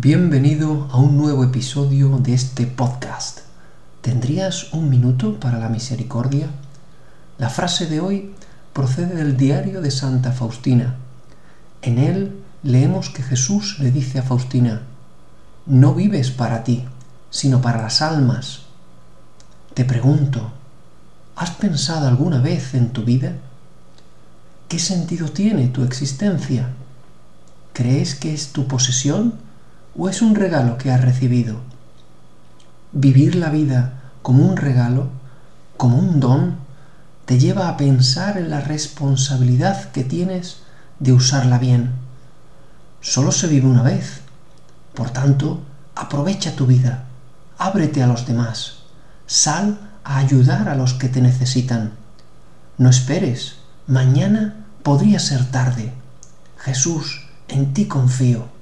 Bienvenido a un nuevo episodio de este podcast. ¿Tendrías un minuto para la misericordia? La frase de hoy procede del diario de Santa Faustina. En él leemos que Jesús le dice a Faustina, no vives para ti, sino para las almas. Te pregunto, ¿has pensado alguna vez en tu vida? ¿Qué sentido tiene tu existencia? ¿Crees que es tu posesión? O es un regalo que has recibido? Vivir la vida como un regalo, como un don, te lleva a pensar en la responsabilidad que tienes de usarla bien. Solo se vive una vez. Por tanto, aprovecha tu vida, ábrete a los demás, sal a ayudar a los que te necesitan. No esperes, mañana podría ser tarde. Jesús, en ti confío.